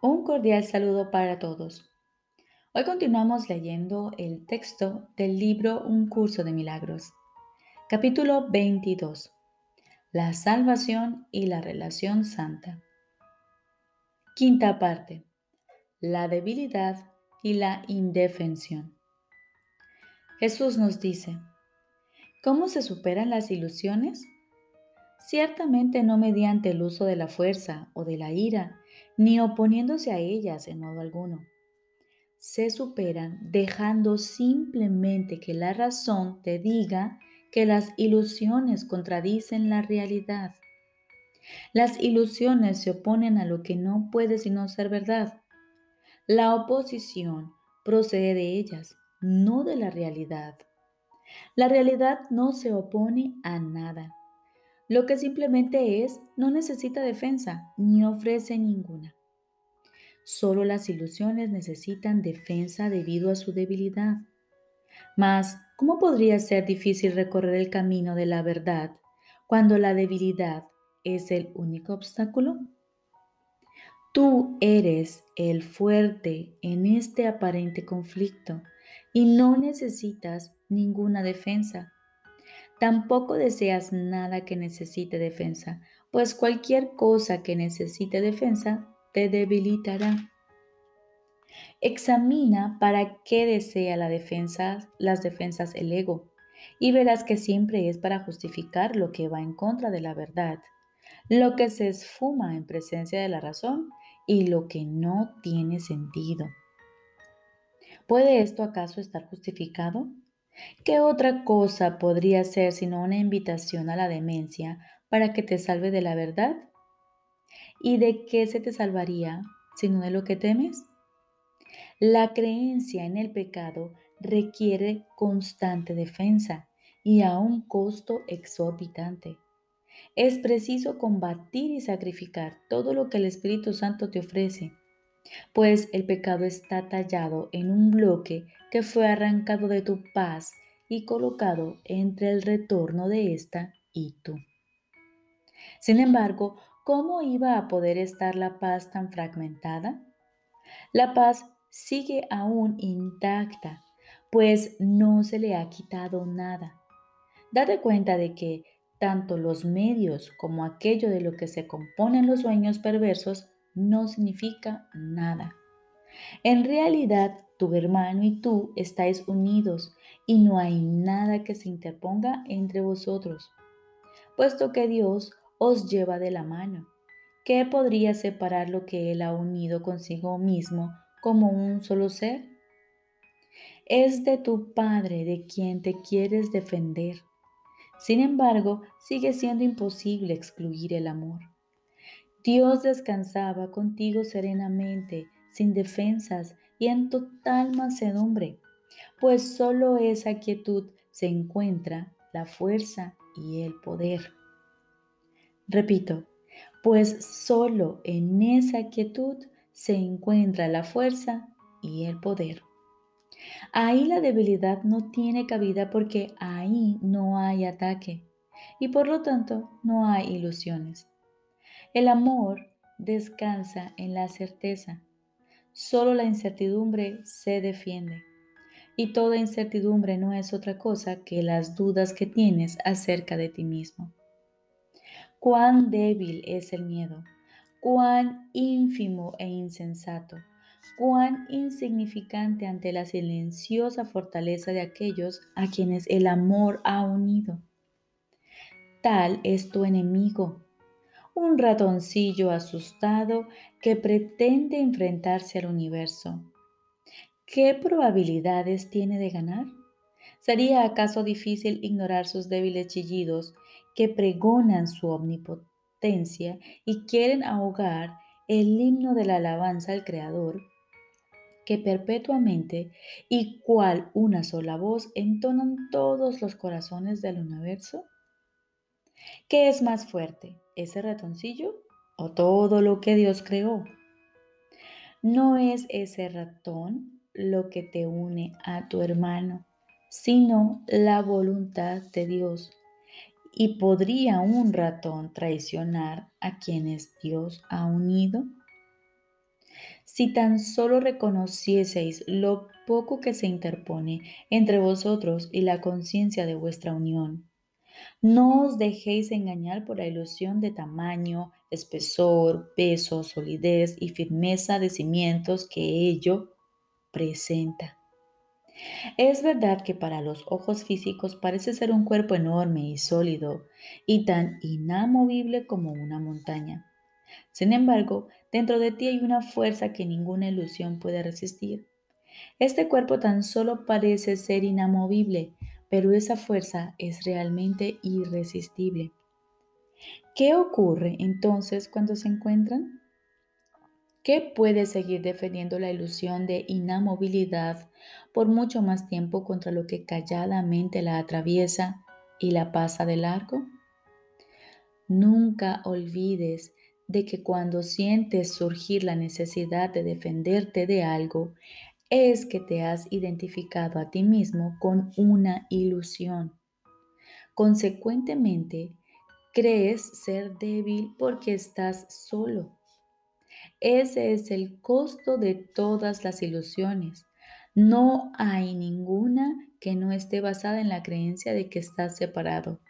Un cordial saludo para todos. Hoy continuamos leyendo el texto del libro Un curso de milagros. Capítulo 22. La salvación y la relación santa. Quinta parte. La debilidad y la indefensión. Jesús nos dice, ¿cómo se superan las ilusiones? Ciertamente no mediante el uso de la fuerza o de la ira, ni oponiéndose a ellas en modo alguno. Se superan dejando simplemente que la razón te diga que las ilusiones contradicen la realidad. Las ilusiones se oponen a lo que no puede sino ser verdad. La oposición procede de ellas, no de la realidad. La realidad no se opone a nada lo que simplemente es, no necesita defensa ni ofrece ninguna. Solo las ilusiones necesitan defensa debido a su debilidad. Mas, ¿cómo podría ser difícil recorrer el camino de la verdad cuando la debilidad es el único obstáculo? Tú eres el fuerte en este aparente conflicto y no necesitas ninguna defensa Tampoco deseas nada que necesite defensa, pues cualquier cosa que necesite defensa te debilitará. Examina para qué desea la defensa, las defensas el ego y verás que siempre es para justificar lo que va en contra de la verdad, lo que se esfuma en presencia de la razón y lo que no tiene sentido. ¿Puede esto acaso estar justificado? ¿Qué otra cosa podría ser sino una invitación a la demencia para que te salve de la verdad? ¿Y de qué se te salvaría sino de lo que temes? La creencia en el pecado requiere constante defensa y a un costo exorbitante. Es preciso combatir y sacrificar todo lo que el Espíritu Santo te ofrece pues el pecado está tallado en un bloque que fue arrancado de tu paz y colocado entre el retorno de ésta y tú. Sin embargo, ¿cómo iba a poder estar la paz tan fragmentada? La paz sigue aún intacta, pues no se le ha quitado nada. Date cuenta de que tanto los medios como aquello de lo que se componen los sueños perversos no significa nada. En realidad, tu hermano y tú estáis unidos y no hay nada que se interponga entre vosotros, puesto que Dios os lleva de la mano. ¿Qué podría separar lo que Él ha unido consigo mismo como un solo ser? Es de tu Padre de quien te quieres defender. Sin embargo, sigue siendo imposible excluir el amor. Dios descansaba contigo serenamente, sin defensas y en total mansedumbre, pues solo esa quietud se encuentra la fuerza y el poder. Repito, pues solo en esa quietud se encuentra la fuerza y el poder. Ahí la debilidad no tiene cabida porque ahí no hay ataque y por lo tanto no hay ilusiones. El amor descansa en la certeza. Solo la incertidumbre se defiende. Y toda incertidumbre no es otra cosa que las dudas que tienes acerca de ti mismo. Cuán débil es el miedo, cuán ínfimo e insensato, cuán insignificante ante la silenciosa fortaleza de aquellos a quienes el amor ha unido. Tal es tu enemigo, un ratoncillo asustado que pretende enfrentarse al universo. ¿Qué probabilidades tiene de ganar? ¿Sería acaso difícil ignorar sus débiles chillidos que pregonan su omnipotencia y quieren ahogar el himno de la alabanza al Creador, que perpetuamente y cual una sola voz entonan todos los corazones del universo? ¿Qué es más fuerte, ese ratoncillo o todo lo que Dios creó? No es ese ratón lo que te une a tu hermano, sino la voluntad de Dios. ¿Y podría un ratón traicionar a quienes Dios ha unido? Si tan solo reconocieseis lo poco que se interpone entre vosotros y la conciencia de vuestra unión, no os dejéis engañar por la ilusión de tamaño, espesor, peso, solidez y firmeza de cimientos que ello presenta. Es verdad que para los ojos físicos parece ser un cuerpo enorme y sólido y tan inamovible como una montaña. Sin embargo, dentro de ti hay una fuerza que ninguna ilusión puede resistir. Este cuerpo tan solo parece ser inamovible, pero esa fuerza es realmente irresistible. ¿Qué ocurre entonces cuando se encuentran? ¿Qué puede seguir defendiendo la ilusión de inamovilidad por mucho más tiempo contra lo que calladamente la atraviesa y la pasa de largo? Nunca olvides de que cuando sientes surgir la necesidad de defenderte de algo, es que te has identificado a ti mismo con una ilusión. Consecuentemente, crees ser débil porque estás solo. Ese es el costo de todas las ilusiones. No hay ninguna que no esté basada en la creencia de que estás separado,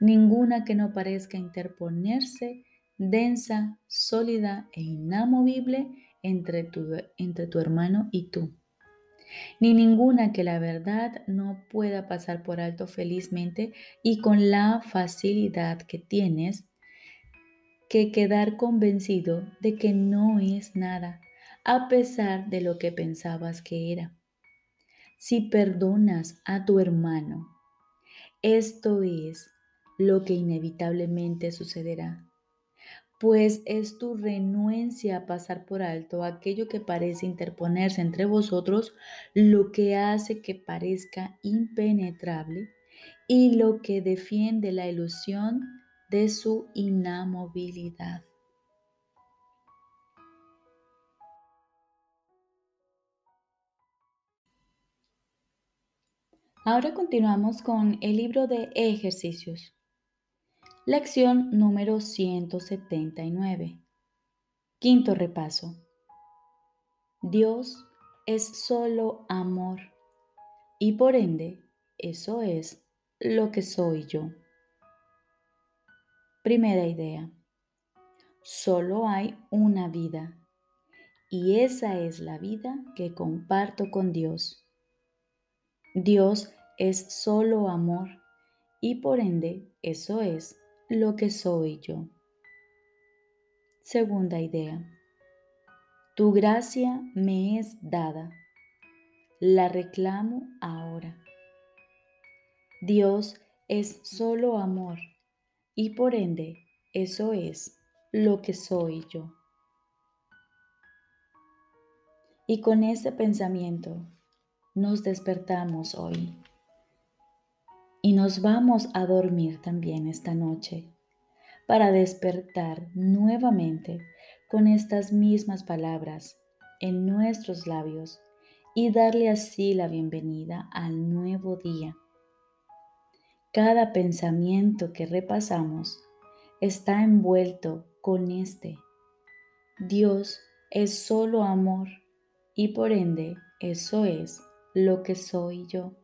ninguna que no parezca interponerse densa, sólida e inamovible entre tu, entre tu hermano y tú. Ni ninguna que la verdad no pueda pasar por alto felizmente y con la facilidad que tienes que quedar convencido de que no es nada, a pesar de lo que pensabas que era. Si perdonas a tu hermano, esto es lo que inevitablemente sucederá pues es tu renuencia a pasar por alto aquello que parece interponerse entre vosotros, lo que hace que parezca impenetrable y lo que defiende la ilusión de su inamovilidad. Ahora continuamos con el libro de ejercicios. Lección número 179. Quinto repaso. Dios es solo amor y por ende eso es lo que soy yo. Primera idea. Solo hay una vida y esa es la vida que comparto con Dios. Dios es solo amor y por ende eso es lo que soy yo. Segunda idea. Tu gracia me es dada. La reclamo ahora. Dios es solo amor y por ende eso es lo que soy yo. Y con ese pensamiento nos despertamos hoy y nos vamos a dormir también esta noche para despertar nuevamente con estas mismas palabras en nuestros labios y darle así la bienvenida al nuevo día. Cada pensamiento que repasamos está envuelto con este. Dios es solo amor y por ende eso es lo que soy yo.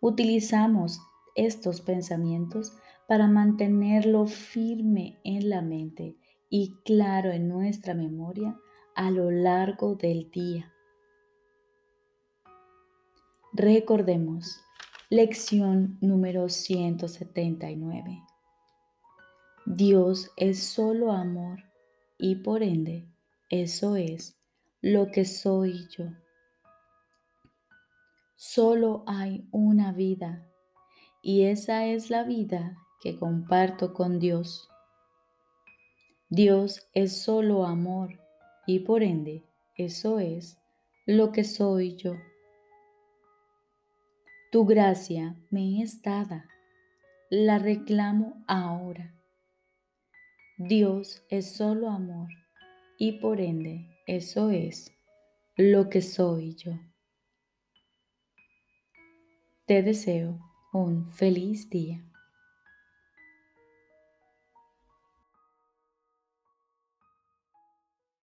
Utilizamos estos pensamientos para mantenerlo firme en la mente y claro en nuestra memoria a lo largo del día. Recordemos, lección número 179. Dios es solo amor y por ende eso es lo que soy yo. Solo hay una vida y esa es la vida que comparto con Dios. Dios es solo amor y por ende eso es lo que soy yo. Tu gracia me es dada, la reclamo ahora. Dios es solo amor y por ende eso es lo que soy yo. Te deseo un feliz día.